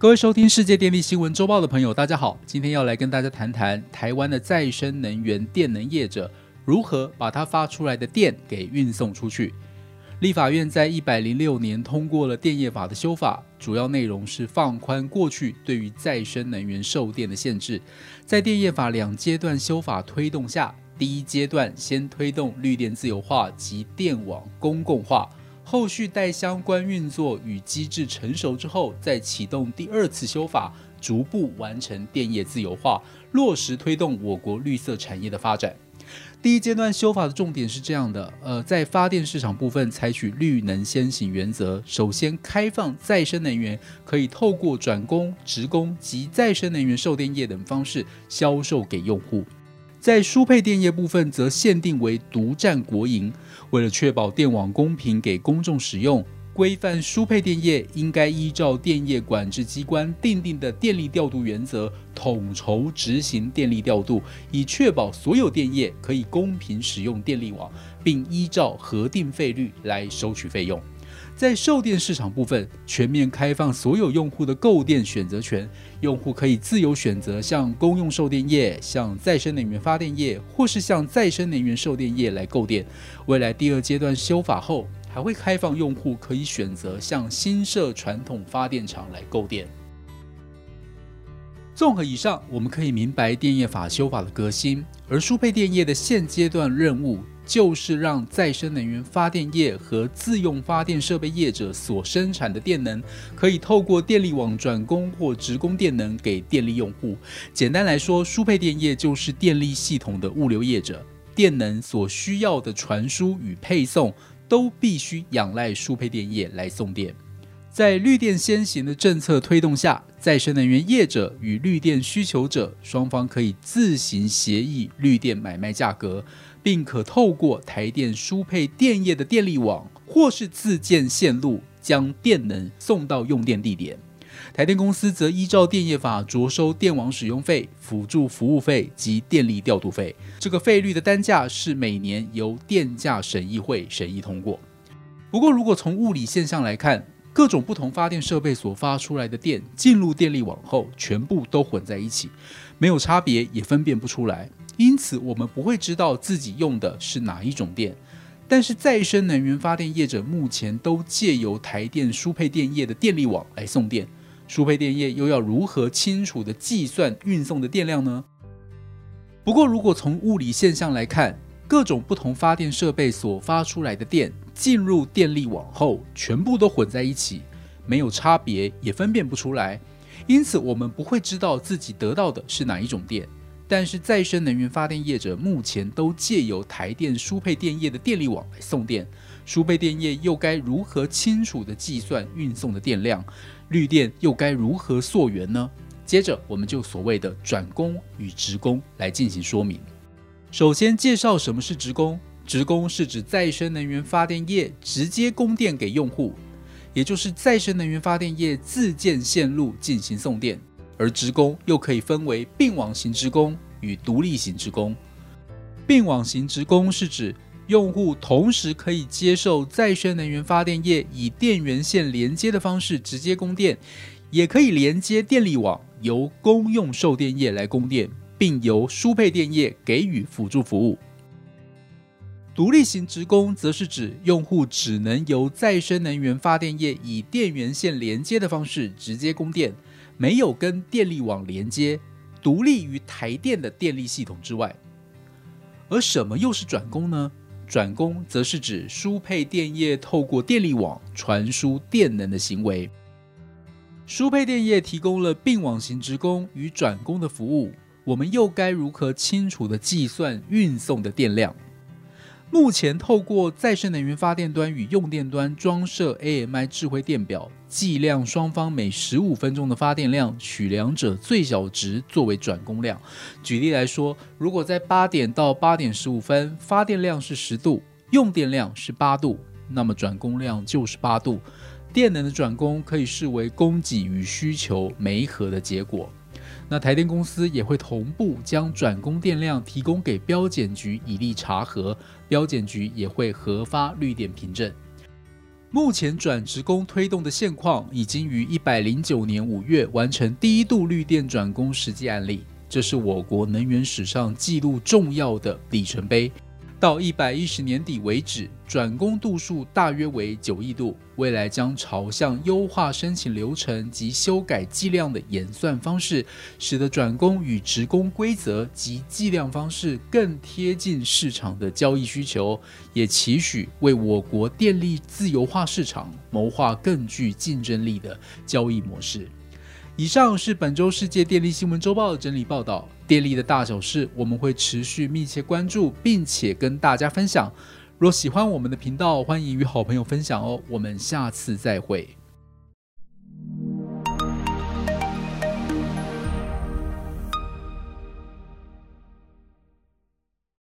各位收听世界电力新闻周报的朋友，大家好，今天要来跟大家谈谈台湾的再生能源电能业者如何把它发出来的电给运送出去。立法院在一百零六年通过了电业法的修法，主要内容是放宽过去对于再生能源售电的限制。在电业法两阶段修法推动下，第一阶段先推动绿电自由化及电网公共化。后续待相关运作与机制成熟之后，再启动第二次修法，逐步完成电业自由化，落实推动我国绿色产业的发展。第一阶段修法的重点是这样的：呃，在发电市场部分，采取绿能先行原则，首先开放再生能源可以透过转供、直供及再生能源售电业等方式销售给用户。在输配电业部分，则限定为独占国营。为了确保电网公平给公众使用，规范输配电业应该依照电业管制机关定定的电力调度原则，统筹执行电力调度，以确保所有电业可以公平使用电力网，并依照核定费率来收取费用。在售电市场部分，全面开放所有用户的购电选择权，用户可以自由选择向公用售电业、向再生能源发电业，或是向再生能源售电业来购电。未来第二阶段修法后，还会开放用户可以选择向新设传统发电厂来购电。综合以上，我们可以明白电业法修法的革新，而输配电业的现阶段任务。就是让再生能源发电业和自用发电设备业者所生产的电能，可以透过电力网转供或直供电能给电力用户。简单来说，输配电业就是电力系统的物流业者，电能所需要的传输与配送都必须仰赖输配电业来送电。在绿电先行的政策推动下，再生能源业者与绿电需求者双方可以自行协议绿电买卖价格。并可透过台电输配电业的电力网，或是自建线路，将电能送到用电地点。台电公司则依照电业法着收电网使用费、辅助服务费及电力调度费。这个费率的单价是每年由电价审议会审议通过。不过，如果从物理现象来看，各种不同发电设备所发出来的电进入电力网后，全部都混在一起，没有差别，也分辨不出来。因此，我们不会知道自己用的是哪一种电。但是，再生能源发电业者目前都借由台电输配电业的电力网来送电，输配电业又要如何清楚的计算运送的电量呢？不过，如果从物理现象来看，各种不同发电设备所发出来的电进入电力网后，全部都混在一起，没有差别，也分辨不出来。因此，我们不会知道自己得到的是哪一种电。但是再生能源发电业者目前都借由台电输配电业的电力网来送电，输配电业又该如何清楚地计算运送的电量？绿电又该如何溯源呢？接着我们就所谓的转供与直供来进行说明。首先介绍什么是直供，直供是指再生能源发电业直接供电给用户，也就是再生能源发电业自建线路进行送电。而职工又可以分为并网型职工与独立型职工。并网型职工是指用户同时可以接受再生能源发电业以电源线连接的方式直接供电，也可以连接电力网，由公用售电业来供电，并由输配电业给予辅助服务。独立型职工则是指用户只能由再生能源发电业以电源线连接的方式直接供电。没有跟电力网连接，独立于台电的电力系统之外。而什么又是转供呢？转供则是指输配电业透过电力网传输电能的行为。输配电业提供了并网型职工与转供的服务，我们又该如何清楚的计算运送的电量？目前透过再生能源发电端与用电端装设 AMI 智慧电表，计量双方每十五分钟的发电量，取两者最小值作为转供量。举例来说，如果在八点到八点十五分发电量是十度，用电量是八度，那么转供量就是八度。电能的转供可以视为供给与需求媒合的结果。那台电公司也会同步将转供电量提供给标检局以利查核，标检局也会核发绿电凭证。目前转职工推动的现况，已经于一百零九年五月完成第一度绿电转工实际案例，这是我国能源史上记录重要的里程碑。到一百一十年底为止，转工度数大约为九亿度。未来将朝向优化申请流程及修改计量的演算方式，使得转工与职工规则及计量方式更贴近市场的交易需求，也期许为我国电力自由化市场谋划更具竞争力的交易模式。以上是本周世界电力新闻周报的整理报道。电力的大小事，我们会持续密切关注，并且跟大家分享。若喜欢我们的频道，欢迎与好朋友分享哦。我们下次再会。